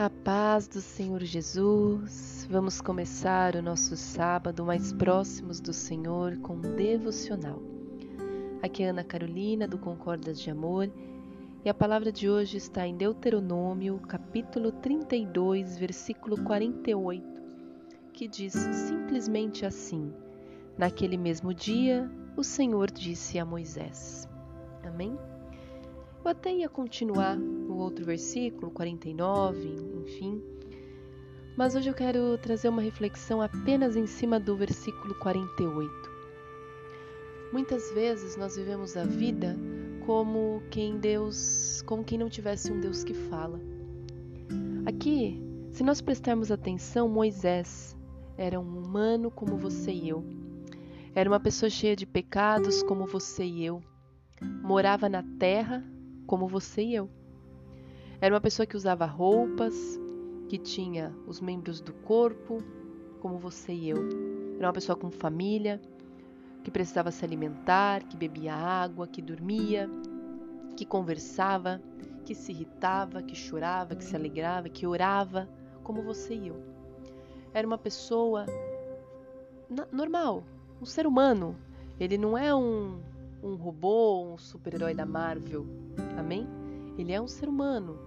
A paz do Senhor Jesus. Vamos começar o nosso sábado mais próximos do Senhor com um devocional. Aqui é Ana Carolina do Concordas de Amor e a palavra de hoje está em Deuteronômio, capítulo 32, versículo 48, que diz simplesmente assim: Naquele mesmo dia, o Senhor disse a Moisés. Amém? Eu até ia continuar no outro versículo, 49, enfim. Mas hoje eu quero trazer uma reflexão apenas em cima do versículo 48. Muitas vezes nós vivemos a vida como quem Deus, como quem não tivesse um Deus que fala. Aqui, se nós prestarmos atenção, Moisés era um humano como você e eu. Era uma pessoa cheia de pecados como você e eu. Morava na terra como você e eu. Era uma pessoa que usava roupas, que tinha os membros do corpo, como você e eu. Era uma pessoa com família, que precisava se alimentar, que bebia água, que dormia, que conversava, que se irritava, que chorava, que se alegrava, que orava, como você e eu. Era uma pessoa normal, um ser humano. Ele não é um um robô, um super-herói da Marvel. Amém? Ele é um ser humano.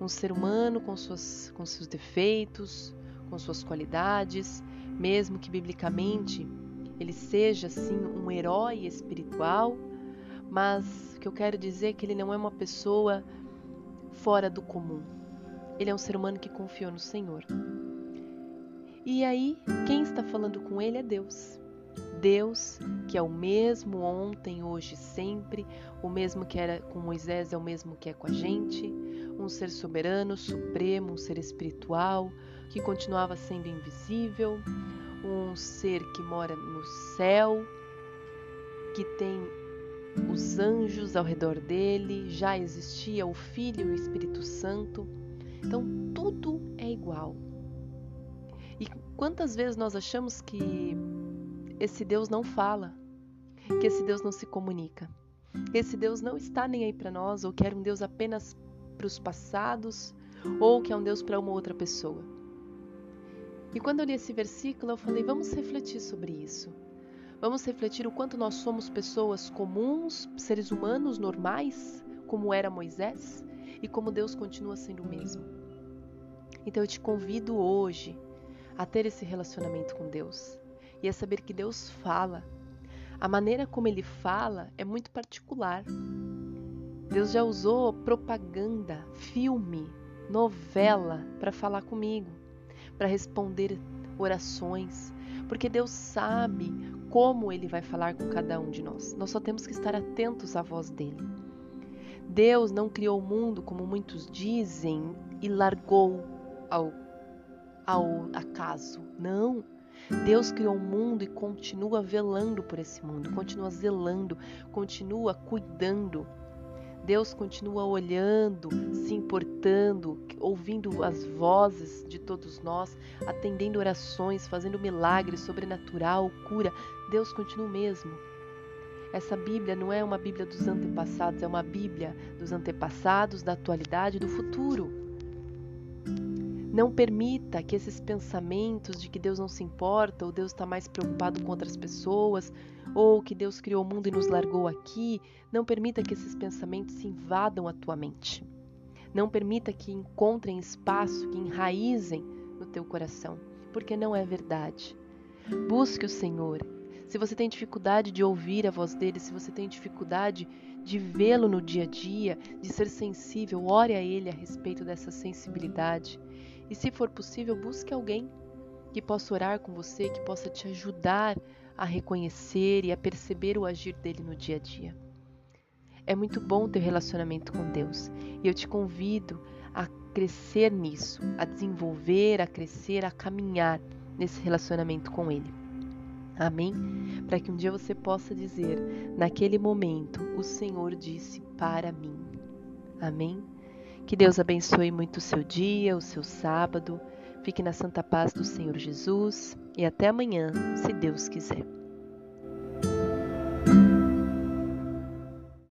Um ser humano com, suas, com seus defeitos, com suas qualidades, mesmo que biblicamente ele seja assim um herói espiritual, mas o que eu quero dizer é que ele não é uma pessoa fora do comum. Ele é um ser humano que confiou no Senhor. E aí, quem está falando com ele é Deus. Deus, que é o mesmo ontem, hoje, sempre, o mesmo que era com Moisés é o mesmo que é com a gente, um ser soberano, supremo, um ser espiritual, que continuava sendo invisível, um ser que mora no céu, que tem os anjos ao redor dele, já existia o Filho e o Espírito Santo. Então tudo é igual. E quantas vezes nós achamos que esse Deus não fala, que esse Deus não se comunica, esse Deus não está nem aí para nós, ou que era um Deus apenas para os passados, ou que é um Deus para uma outra pessoa. E quando eu li esse versículo, eu falei: vamos refletir sobre isso. Vamos refletir o quanto nós somos pessoas comuns, seres humanos normais, como era Moisés, e como Deus continua sendo o mesmo. Então eu te convido hoje a ter esse relacionamento com Deus, e é saber que Deus fala. A maneira como ele fala é muito particular. Deus já usou propaganda, filme, novela para falar comigo, para responder orações, porque Deus sabe como ele vai falar com cada um de nós. Nós só temos que estar atentos à voz dele. Deus não criou o mundo como muitos dizem e largou ao, ao acaso. Não. Deus criou o mundo e continua velando por esse mundo, continua zelando, continua cuidando. Deus continua olhando, se importando, ouvindo as vozes de todos nós, atendendo orações, fazendo milagres sobrenatural, cura. Deus continua o mesmo. Essa Bíblia não é uma Bíblia dos antepassados, é uma Bíblia dos antepassados, da atualidade do futuro. Não permita que esses pensamentos de que Deus não se importa, ou Deus está mais preocupado com outras pessoas, ou que Deus criou o mundo e nos largou aqui, não permita que esses pensamentos invadam a tua mente. Não permita que encontrem espaço, que enraizem no teu coração, porque não é verdade. Busque o Senhor. Se você tem dificuldade de ouvir a voz dele, se você tem dificuldade de vê-lo no dia a dia, de ser sensível, ore a ele a respeito dessa sensibilidade. E se for possível, busque alguém que possa orar com você, que possa te ajudar a reconhecer e a perceber o agir dele no dia a dia. É muito bom ter relacionamento com Deus e eu te convido a crescer nisso, a desenvolver, a crescer, a caminhar nesse relacionamento com Ele. Amém? Para que um dia você possa dizer, naquele momento, o Senhor disse para mim. Amém? Que Deus abençoe muito o seu dia, o seu sábado. Fique na santa paz do Senhor Jesus e até amanhã, se Deus quiser.